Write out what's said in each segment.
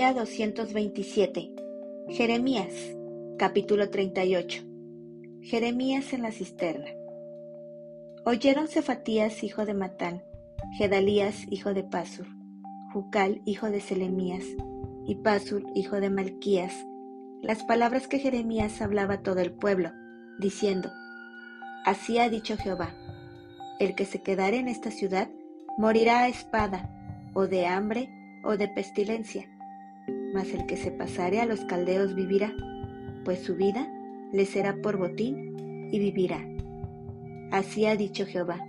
Día 227. Jeremías, capítulo 38. Jeremías en la cisterna. Oyeron Cefatías, hijo de Matán, Gedalías, hijo de Pasur, Jucal, hijo de Selemías, y Pasur, hijo de Malquías, las palabras que Jeremías hablaba a todo el pueblo, diciendo, Así ha dicho Jehová, el que se quedare en esta ciudad morirá a espada, o de hambre, o de pestilencia mas el que se pasare a los caldeos vivirá, pues su vida le será por botín y vivirá. Así ha dicho Jehová,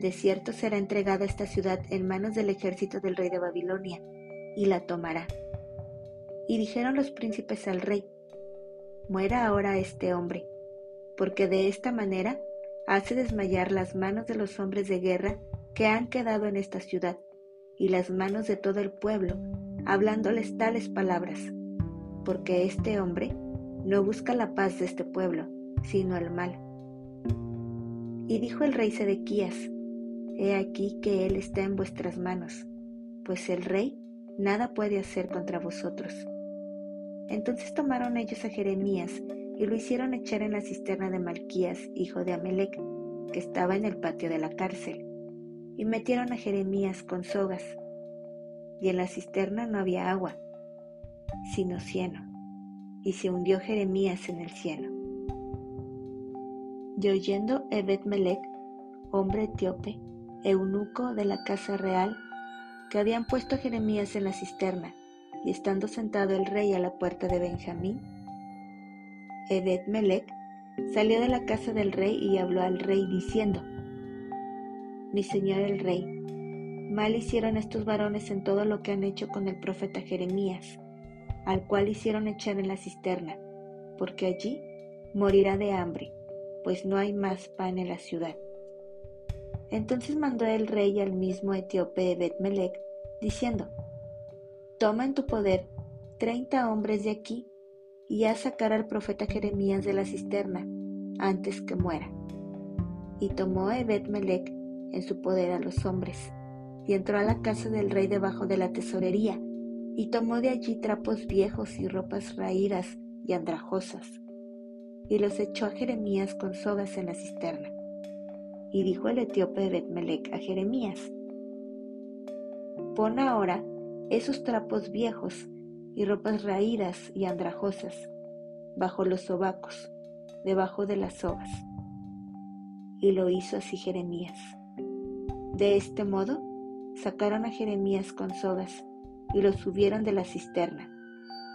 de cierto será entregada esta ciudad en manos del ejército del rey de Babilonia, y la tomará. Y dijeron los príncipes al rey, muera ahora este hombre, porque de esta manera hace desmayar las manos de los hombres de guerra que han quedado en esta ciudad, y las manos de todo el pueblo hablándoles tales palabras, porque este hombre no busca la paz de este pueblo, sino el mal. Y dijo el rey Sedequías, He aquí que él está en vuestras manos, pues el rey nada puede hacer contra vosotros. Entonces tomaron ellos a Jeremías y lo hicieron echar en la cisterna de Malquías, hijo de Amelec, que estaba en el patio de la cárcel, y metieron a Jeremías con sogas, y en la cisterna no había agua, sino cieno, y se hundió Jeremías en el cieno. Y oyendo Ebed Melech, hombre etíope, eunuco de la casa real, que habían puesto a Jeremías en la cisterna, y estando sentado el rey a la puerta de Benjamín, Ebed Melech salió de la casa del rey y habló al rey diciendo, Mi señor el rey, Mal hicieron estos varones en todo lo que han hecho con el profeta Jeremías, al cual hicieron echar en la cisterna, porque allí morirá de hambre, pues no hay más pan en la ciudad. Entonces mandó el rey al mismo etíope Bet-Melech, diciendo, Toma en tu poder treinta hombres de aquí y haz sacar al profeta Jeremías de la cisterna antes que muera. Y tomó Ebed-Melech en su poder a los hombres y entró a la casa del rey debajo de la tesorería, y tomó de allí trapos viejos y ropas raídas y andrajosas, y los echó a Jeremías con sogas en la cisterna. Y dijo el etíope Betmelec a Jeremías, Pon ahora esos trapos viejos y ropas raídas y andrajosas bajo los sobacos, debajo de las sogas. Y lo hizo así Jeremías. De este modo, sacaron a Jeremías con sogas y lo subieron de la cisterna,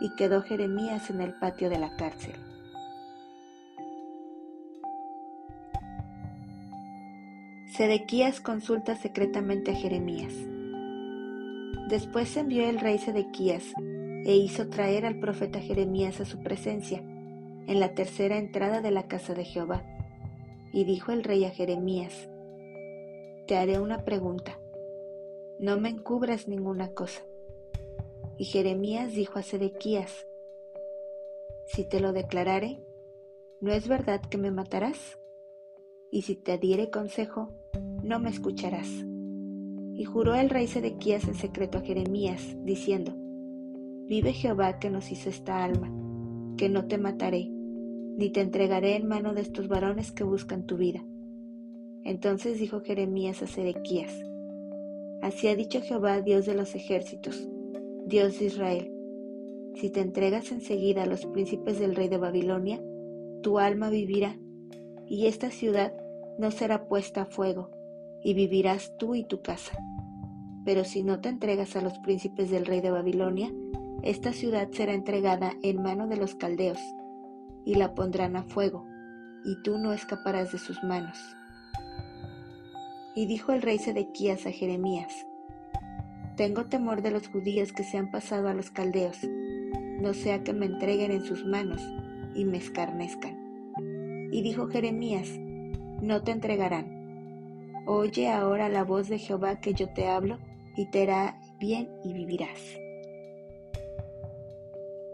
y quedó Jeremías en el patio de la cárcel. Sedequías consulta secretamente a Jeremías. Después envió el rey Sedequías e hizo traer al profeta Jeremías a su presencia, en la tercera entrada de la casa de Jehová. Y dijo el rey a Jeremías, Te haré una pregunta no me encubras ninguna cosa. Y Jeremías dijo a Sedequías, si te lo declarare, ¿no es verdad que me matarás? Y si te diere consejo, no me escucharás. Y juró el rey Sedequías en secreto a Jeremías, diciendo, Vive Jehová que nos hizo esta alma, que no te mataré, ni te entregaré en mano de estos varones que buscan tu vida. Entonces dijo Jeremías a Sedequías, Así ha dicho Jehová, Dios de los ejércitos, Dios de Israel. Si te entregas enseguida a los príncipes del rey de Babilonia, tu alma vivirá, y esta ciudad no será puesta a fuego, y vivirás tú y tu casa. Pero si no te entregas a los príncipes del rey de Babilonia, esta ciudad será entregada en mano de los caldeos, y la pondrán a fuego, y tú no escaparás de sus manos. Y dijo el rey Sedequías a Jeremías, Tengo temor de los judíos que se han pasado a los caldeos, no sea que me entreguen en sus manos y me escarnezcan. Y dijo Jeremías, No te entregarán. Oye ahora la voz de Jehová que yo te hablo, y te hará bien y vivirás.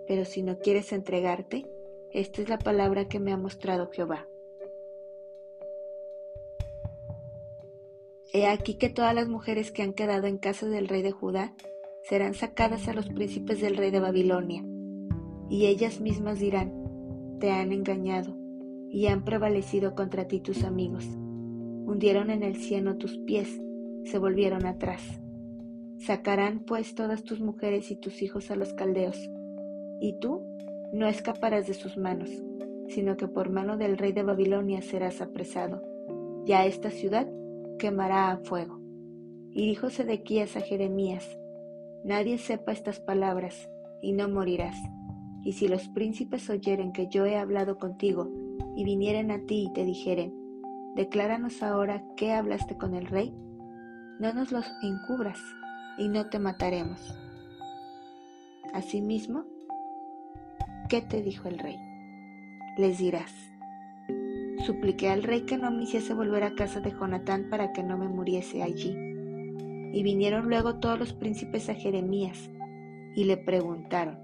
Pero si no quieres entregarte, esta es la palabra que me ha mostrado Jehová. He aquí que todas las mujeres que han quedado en casa del rey de Judá serán sacadas a los príncipes del rey de Babilonia, y ellas mismas dirán, te han engañado, y han prevalecido contra ti tus amigos. Hundieron en el cieno tus pies, se volvieron atrás. Sacarán pues todas tus mujeres y tus hijos a los caldeos, y tú no escaparás de sus manos, sino que por mano del rey de Babilonia serás apresado, y a esta ciudad quemará a fuego. Y dijo Sedequías a Jeremías, Nadie sepa estas palabras, y no morirás. Y si los príncipes oyeren que yo he hablado contigo, y vinieren a ti y te dijeren, Decláranos ahora qué hablaste con el rey, no nos los encubras, y no te mataremos. Asimismo, ¿qué te dijo el rey? Les dirás, supliqué al rey que no me hiciese volver a casa de Jonatán para que no me muriese allí. Y vinieron luego todos los príncipes a Jeremías y le preguntaron.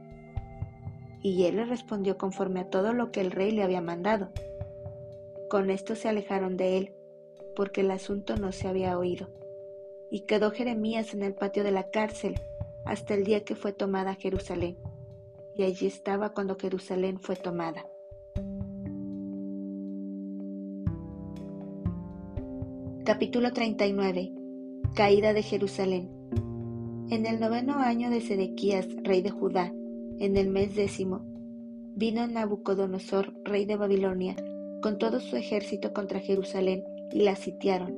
Y él le respondió conforme a todo lo que el rey le había mandado. Con esto se alejaron de él, porque el asunto no se había oído. Y quedó Jeremías en el patio de la cárcel hasta el día que fue tomada Jerusalén. Y allí estaba cuando Jerusalén fue tomada. Capítulo 39 Caída de Jerusalén. En el noveno año de Sedequías, rey de Judá, en el mes décimo, vino Nabucodonosor, rey de Babilonia, con todo su ejército contra Jerusalén y la sitiaron.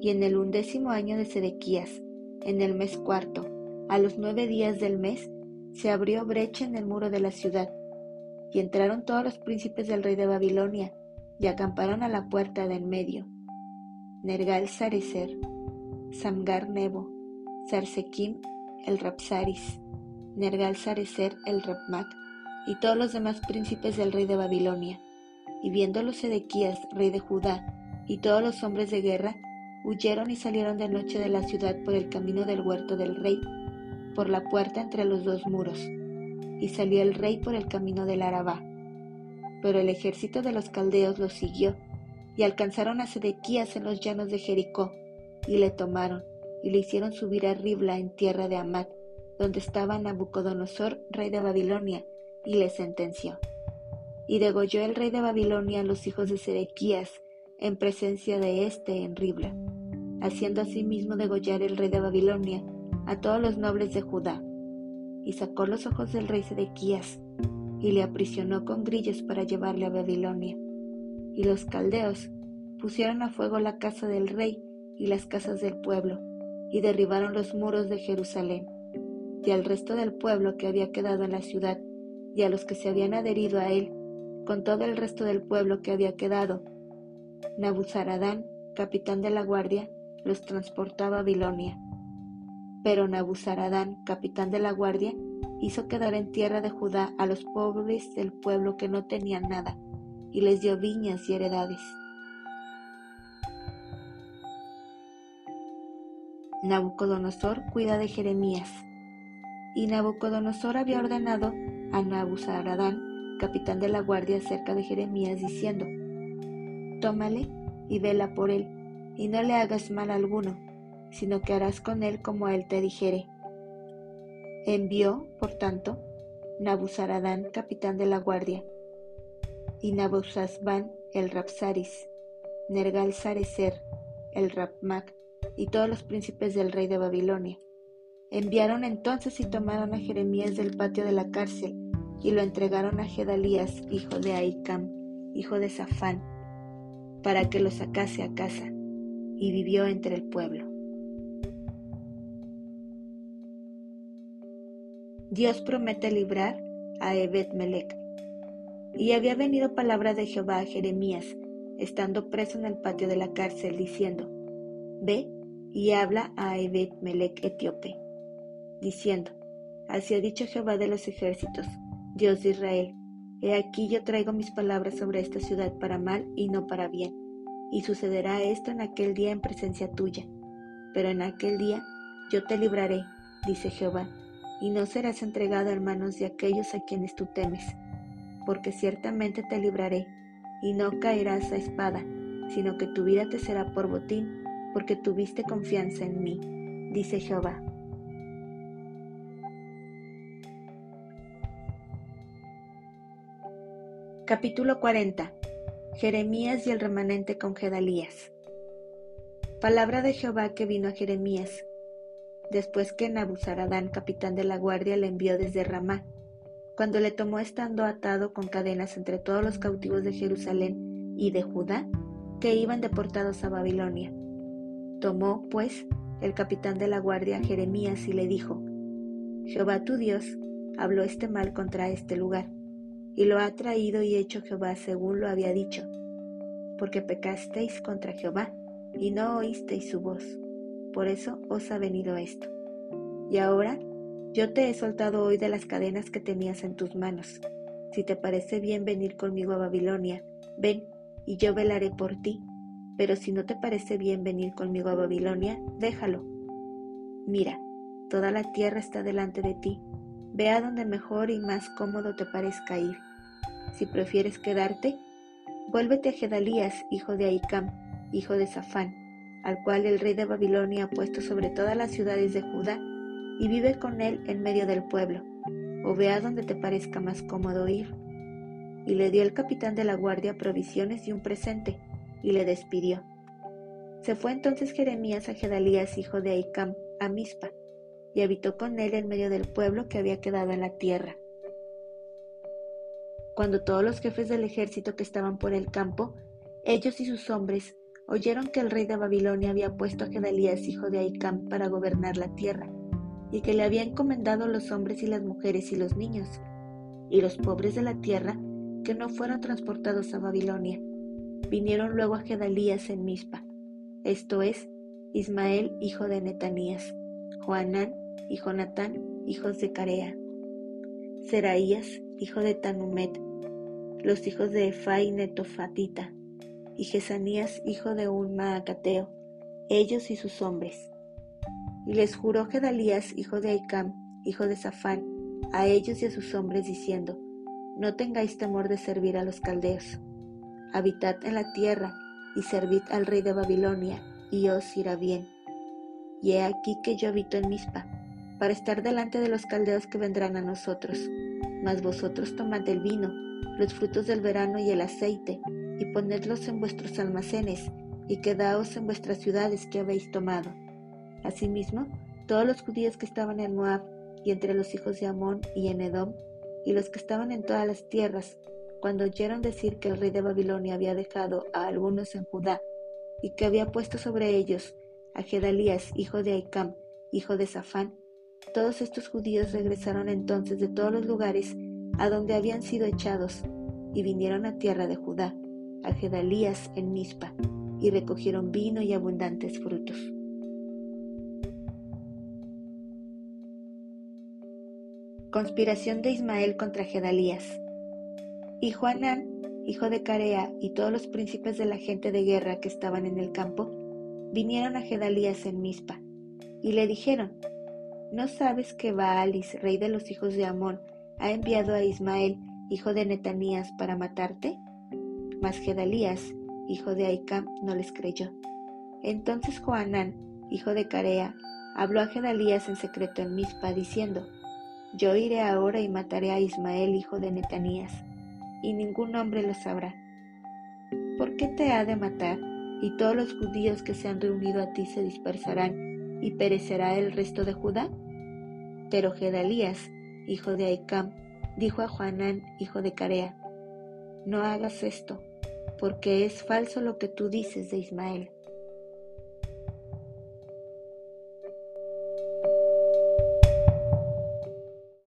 Y en el undécimo año de Sedequías, en el mes cuarto, a los nueve días del mes, se abrió brecha en el muro de la ciudad, y entraron todos los príncipes del rey de Babilonia, y acamparon a la puerta del medio. Nergal Sarecer, Samgar Nebo, Sarsekim el Rapsaris, Nergal Sarecer el Rapmac, y todos los demás príncipes del rey de Babilonia. Y viéndolo Sedequías, rey de Judá, y todos los hombres de guerra, huyeron y salieron de noche de la ciudad por el camino del huerto del rey, por la puerta entre los dos muros, y salió el rey por el camino del Arabá. Pero el ejército de los caldeos los siguió, y alcanzaron a Sedequías en los llanos de Jericó, y le tomaron, y le hicieron subir a Ribla en tierra de Amat, donde estaba Nabucodonosor, rey de Babilonia, y le sentenció. Y degolló el rey de Babilonia a los hijos de Sedequías, en presencia de éste en Ribla, haciendo asimismo degollar el rey de Babilonia a todos los nobles de Judá. Y sacó los ojos del rey Sedequías, y le aprisionó con grillos para llevarle a Babilonia. Y los caldeos pusieron a fuego la casa del rey y las casas del pueblo, y derribaron los muros de Jerusalén, y al resto del pueblo que había quedado en la ciudad, y a los que se habían adherido a él, con todo el resto del pueblo que había quedado. Nabuzaradán, capitán de la guardia, los transportó a Babilonia. Pero Nabuzaradán, capitán de la guardia, hizo quedar en tierra de Judá a los pobres del pueblo que no tenían nada, y les dio viñas y heredades. Nabucodonosor cuida de Jeremías. Y Nabucodonosor había ordenado a Nabuzaradán, capitán de la guardia cerca de Jeremías, diciendo, Tómale y vela por él, y no le hagas mal alguno, sino que harás con él como él te dijere. Envió, por tanto, Nabuzaradán, capitán de la guardia, y Nabuzazbán el Rapsaris, Nergal Sarecer el Rapmac, y todos los príncipes del rey de Babilonia. Enviaron entonces y tomaron a Jeremías del patio de la cárcel y lo entregaron a Gedalías, hijo de Ahicam, hijo de Safán, para que lo sacase a casa, y vivió entre el pueblo. Dios promete librar a Ebed. Y había venido palabra de Jehová a Jeremías, estando preso en el patio de la cárcel, diciendo, Ve y habla a Ebed Melech etíope, diciendo, Así ha dicho Jehová de los ejércitos, Dios de Israel, He aquí yo traigo mis palabras sobre esta ciudad para mal y no para bien, y sucederá esto en aquel día en presencia tuya. Pero en aquel día yo te libraré, dice Jehová, y no serás entregado en manos de aquellos a quienes tú temes, porque ciertamente te libraré, y no caerás a espada, sino que tu vida te será por botín, porque tuviste confianza en mí, dice Jehová. Capítulo 40 Jeremías y el remanente con Gedalías. Palabra de Jehová que vino a Jeremías, después que Nabuzaradán, capitán de la guardia, le envió desde Ramá cuando le tomó estando atado con cadenas entre todos los cautivos de Jerusalén y de Judá, que iban deportados a Babilonia. Tomó, pues, el capitán de la guardia Jeremías y le dijo, Jehová tu Dios habló este mal contra este lugar, y lo ha traído y hecho Jehová según lo había dicho, porque pecasteis contra Jehová y no oísteis su voz. Por eso os ha venido esto. Y ahora yo te he soltado hoy de las cadenas que tenías en tus manos. Si te parece bien venir conmigo a Babilonia, ven, y yo velaré por ti. Pero si no te parece bien venir conmigo a Babilonia, déjalo. Mira, toda la tierra está delante de ti. Ve a donde mejor y más cómodo te parezca ir. Si prefieres quedarte, vuélvete a Gedalías, hijo de Ahicam, hijo de Safán, al cual el rey de Babilonia ha puesto sobre todas las ciudades de Judá, y vive con él en medio del pueblo, o vea donde te parezca más cómodo ir. Y le dio el capitán de la guardia provisiones y un presente, y le despidió. Se fue entonces Jeremías a Gedalías, hijo de Ahicam, a Mispa, y habitó con él en medio del pueblo que había quedado en la tierra. Cuando todos los jefes del ejército que estaban por el campo, ellos y sus hombres, oyeron que el rey de Babilonia había puesto a Gedalías, hijo de Ahicam, para gobernar la tierra, y que le había encomendado los hombres y las mujeres y los niños, y los pobres de la tierra, que no fueron transportados a Babilonia. Vinieron luego a Gedalías en Mispa, esto es, Ismael, hijo de Netanías, Joanán y Jonatán, hijos de Carea, Seraías, hijo de Tanumet, los hijos de Efa y Netofatita, y Jesanías, hijo de un Maacateo, ellos y sus hombres. Y les juró Gedalías, hijo de Aicam, hijo de Safán, a ellos y a sus hombres, diciendo, No tengáis temor de servir a los caldeos. Habitad en la tierra y servid al rey de Babilonia, y os irá bien. Y he aquí que yo habito en Mispa, para estar delante de los caldeos que vendrán a nosotros. Mas vosotros tomad el vino, los frutos del verano y el aceite, y ponedlos en vuestros almacenes, y quedaos en vuestras ciudades que habéis tomado. Asimismo, todos los judíos que estaban en Moab, y entre los hijos de Amón y en Edom, y los que estaban en todas las tierras, cuando oyeron decir que el rey de Babilonia había dejado a algunos en Judá, y que había puesto sobre ellos a Gedalías, hijo de Aicam, hijo de Safán, todos estos judíos regresaron entonces de todos los lugares a donde habían sido echados, y vinieron a tierra de Judá, a Gedalías en Mispa, y recogieron vino y abundantes frutos. Conspiración de Ismael contra Gedalías. Y Juanán, hijo de Carea, y todos los príncipes de la gente de guerra que estaban en el campo, vinieron a Gedalías en Mispa, y le dijeron, ¿No sabes que Baalis, rey de los hijos de Amón, ha enviado a Ismael, hijo de Netanías, para matarte? Mas Gedalías, hijo de Aicam, no les creyó. Entonces Joanán, hijo de Carea, habló a Gedalías en secreto en Mizpa, diciendo, Yo iré ahora y mataré a Ismael, hijo de Netanías, y ningún hombre lo sabrá. ¿Por qué te ha de matar? Y todos los judíos que se han reunido a ti se dispersarán, y perecerá el resto de Judá. Pero Gedalías, hijo de Aicam, dijo a Joanán, hijo de Carea, No hagas esto, porque es falso lo que tú dices de Ismael.